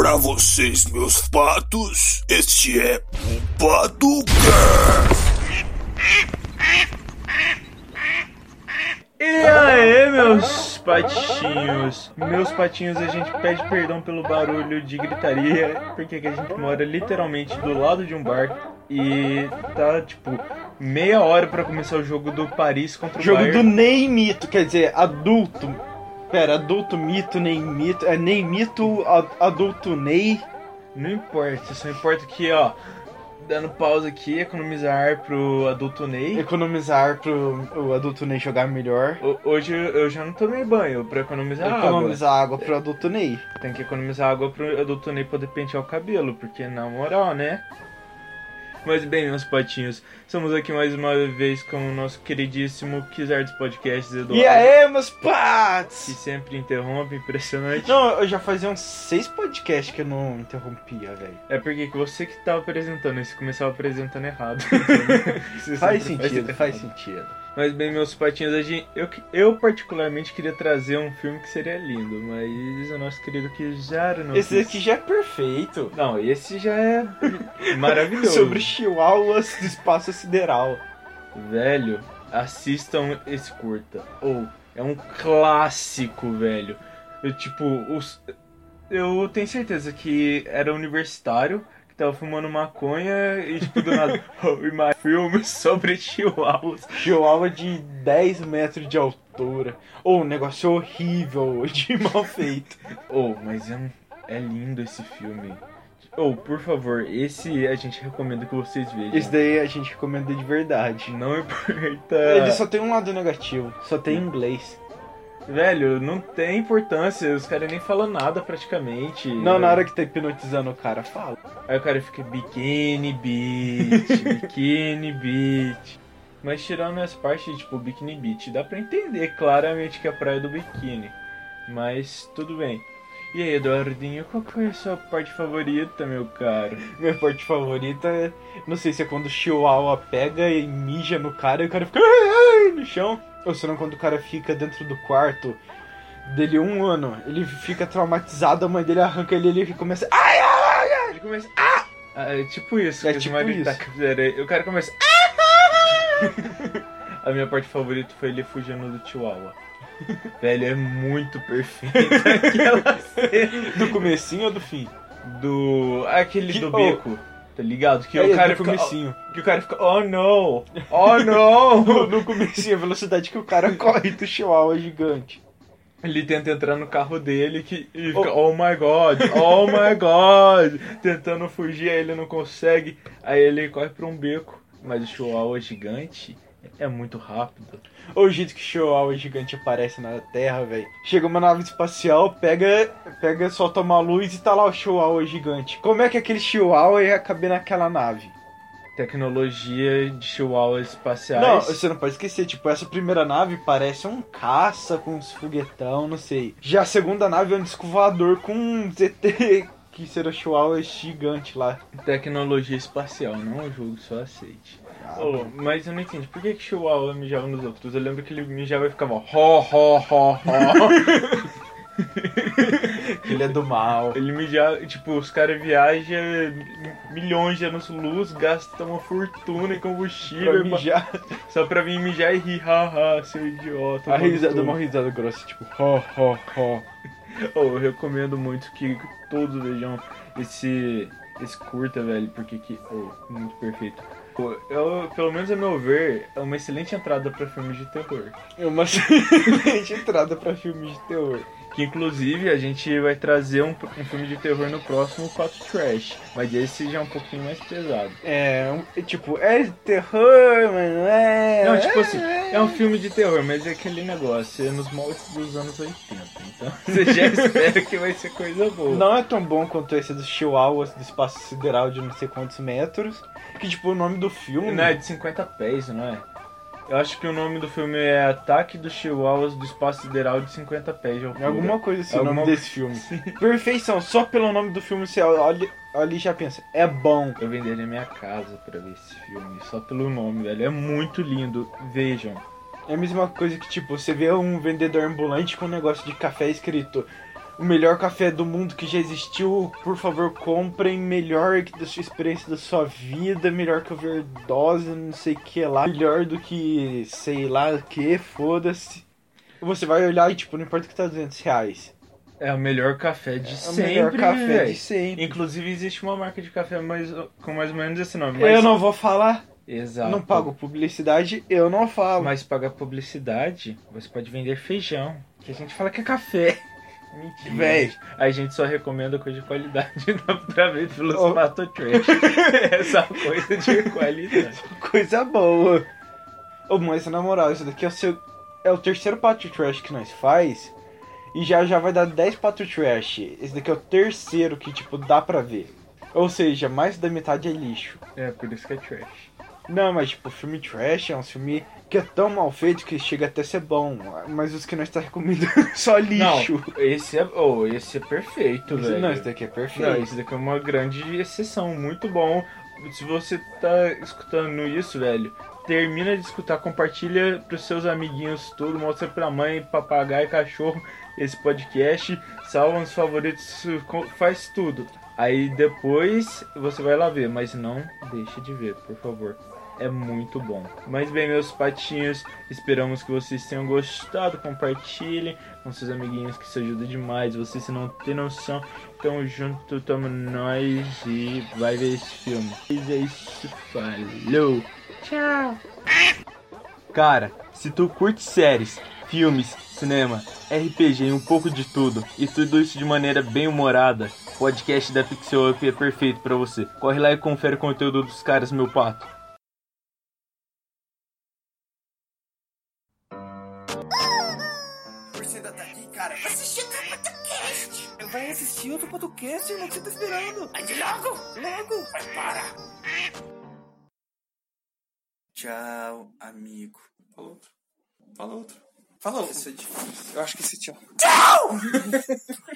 Pra vocês, meus patos, este é o Paducast. E aí, meus patinhos? Meus patinhos, a gente pede perdão pelo barulho de gritaria, porque aqui a gente mora literalmente do lado de um bar e tá, tipo, meia hora pra começar o jogo do Paris contra o Jogo Bayern. do Ney Mito, quer dizer, adulto. Pera, adulto mito, Ney Mito. É Ney Mito, adulto Ney. Não importa, só importa que, ó, dando pausa aqui, economizar pro adulto Ney. Economizar pro o adulto Ney jogar melhor. O- Hoje eu já não tomei banho pra economizar, água. Economizar água pro adulto Ney. Tem que economizar água pro adulto Ney poder pentear o cabelo, porque na moral, né? Mas bem, meus patinhos, estamos aqui mais uma vez com o nosso queridíssimo Kizar dos Podcasts, Eduardo. E aí, meus Que pats? sempre interrompe, impressionante. Não, eu já fazia uns seis podcasts que eu não interrompia, velho. É porque que você que tava apresentando, e você começava apresentando errado. Faz sentido, errado. faz sentido. Mas bem, meus patinhos, a gente, eu, eu particularmente queria trazer um filme que seria lindo, mas o nosso querido Kizar não Esse quis. aqui já é perfeito. Não, esse já é maravilhoso. Sobre chihuahuas do espaço sideral. Velho, assistam esse curta. Ou, é um clássico, velho. Eu, tipo, os... eu tenho certeza que era universitário tava fumando maconha e, tipo, do nada, oh, e mais filme sobre chihuahuas. Chihuahua de 10 metros de altura. Ou um negócio horrível, de mal feito. Oh, mas é, um... é lindo esse filme. Ou, por favor, esse a gente recomenda que vocês vejam. Esse daí a gente recomenda de verdade. Não importa. Ele só tem um lado negativo, só tem inglês. Velho, não tem importância, os caras nem falam nada praticamente. Não, na hora que tá hipnotizando o cara, fala. Aí o cara fica Bikini Beach, Bikini Beach. Mas tirando essa parte, tipo, Bikini Beach, dá pra entender claramente que é a praia do biquíni. Mas tudo bem. E aí, Eduardinho, qual que foi a sua parte favorita, meu caro? Minha parte favorita é. Não sei se é quando o Chihuahua pega e mija no cara e o cara fica no chão. Ou se não quando o cara fica dentro do quarto dele um ano. Ele fica traumatizado, a mãe dele arranca ele e ele começa. Ai, ai, ai. Ele começa. Ah! Ah, é tipo isso, É tipo isso. tá o cara começa. A minha parte favorita foi ele fugindo do Chihuahua. Velho, é muito perfeito aquela cena Do comecinho ou do fim? do. Aquele Que- do oh. beco, tá ligado? Que É, o cara fica. comecinho. Que o cara fica, oh no! Oh no! No, no comecinho, a velocidade que o cara corre do Chihuahua é gigante. Ele tenta entrar no carro dele que, e fica, oh my god, oh my god! Tentando fugir, aí ele não consegue. Aí ele corre pra um beco. Mas o Chihuahua gigante é muito rápido. O jeito que o Chihuahua gigante aparece na Terra, velho. Chega uma nave espacial, pega, pega, solta uma luz e tá lá o Chihuahua gigante. Como é que aquele Chihuahua ia caber naquela nave? Tecnologia de Chihuahuas espaciais. Não, você não pode esquecer, tipo, essa primeira nave parece um caça com uns foguetão, não sei. Já a segunda nave é um disco voador com um ZT, que será o Chihuahua gigante lá. Tecnologia espacial, não o jogo, só aceite. Oh, mas eu não entendi, por que, que Chihuahua mijava nos outros? Eu lembro que ele mijava e ficava ho, ho, ho, ho. Ele é do mal. ele mijava, tipo, os caras viajam milhões de anos-luz, gastam uma fortuna em Pra combustível mijar. só pra vir mijar e rir, haha, seu idiota. A risada, uma risada grossa, tipo, ho, ho, ho. Oh, eu recomendo muito que todos vejam esse, esse curta, velho, porque que, oh, muito perfeito. Pô, Eu, pelo menos a meu ver, é uma excelente entrada pra filmes de terror. É uma excelente entrada pra filmes de terror. Que inclusive a gente vai trazer um, um filme de terror no próximo Pato Trash. Mas esse já é um pouquinho mais pesado. É, um- é tipo, é terror, mas não é. Não, tipo assim, é um filme de terror, mas é aquele negócio, é nos moldes dos anos 80. Então você já espera que vai ser coisa boa. Não é tão bom quanto esse dos Chihuahuas do espaço sideral de não sei quantos metros. Que, tipo, o nome do filme. Não, é de 50 pés, não é? Eu acho que o nome do filme é Ataque dos Chihuahuas do Espaço Sideral de 50 pés de É alguma coisa assim, o Alguma- nome desse filme. Perfeição, só pelo nome do filme você olha, e já pensa, é bom. Eu venderia minha casa pra ver esse filme, só pelo nome, velho. É muito lindo. Vejam. É a mesma coisa que, tipo, você vê um vendedor ambulante com um negócio de café escrito o melhor café do mundo que já existiu. Por favor, comprem. Melhor que da sua experiência da sua vida. Melhor que overdose, não sei o que lá. Melhor do que sei lá o que, foda-se. Você vai olhar e, tipo, não importa que tá 200 reais. É o melhor café de É o sempre. melhor café véi. de sempre. Inclusive existe uma marca de café mais, com mais ou menos esse nome. Eu não vou falar. Exato. Não pago publicidade, eu não falo. Mas pagar publicidade, você pode vender feijão. Que a gente fala que é café. Mentira. Véi. A gente só recomenda coisa de qualidade pra ver pelos Oh. pato trash. Essa coisa de qualidade. Coisa boa. Ô, mas na moral, isso daqui é o seu. É o terceiro pato trash que nós faz. E já já vai dar 10 pato trash. Esse daqui é o terceiro que, tipo, dá pra ver. Ou seja, mais da metade é lixo. É, por isso que é trash. Não, mas tipo, filme trash é um filme que é tão mal feito que chega até a ser bom. Mas os que nós tá recomendando só lixo. Não, esse é, oh, esse é perfeito, Esse- velho. não, esse daqui é Não, perfeito. esse daqui é uma grande exceção, muito bom. Se você tá escutando isso, velho, termina de escutar, compartilha pros seus amiguinhos tudo, mostra pra mãe, papagaio, cachorro esse podcast, salva nos favoritos, faz tudo. Aí depois você vai lá ver, mas não deixe de ver, por favor. É muito bom. Mas bem, meus patinhos, esperamos que vocês tenham gostado. Compartilhem com seus amiguinhos, que isso ajuda demais. Vocês não tem noção, tamo junto, tamo nós e vai ver esse filme. E é isso, falou! Tchau! Cara, se tu curte séries, filmes, cinema, RPG e um pouco de tudo, e tudo isso de maneira bem humorada, o podcast da Pixel Up é perfeito pra você. Corre lá e confere o conteúdo dos caras, meu pato. Ainda tá aqui, cara? Assistir outro podcast. Vai assistir outro podcast, irmão, que você tá esperando. Ande logo. Logo. Vai, para. Tchau, amigo. Fala outro. Fala outro. Fala outro. Isso é difícil. Eu acho que esse tchau. Tchau!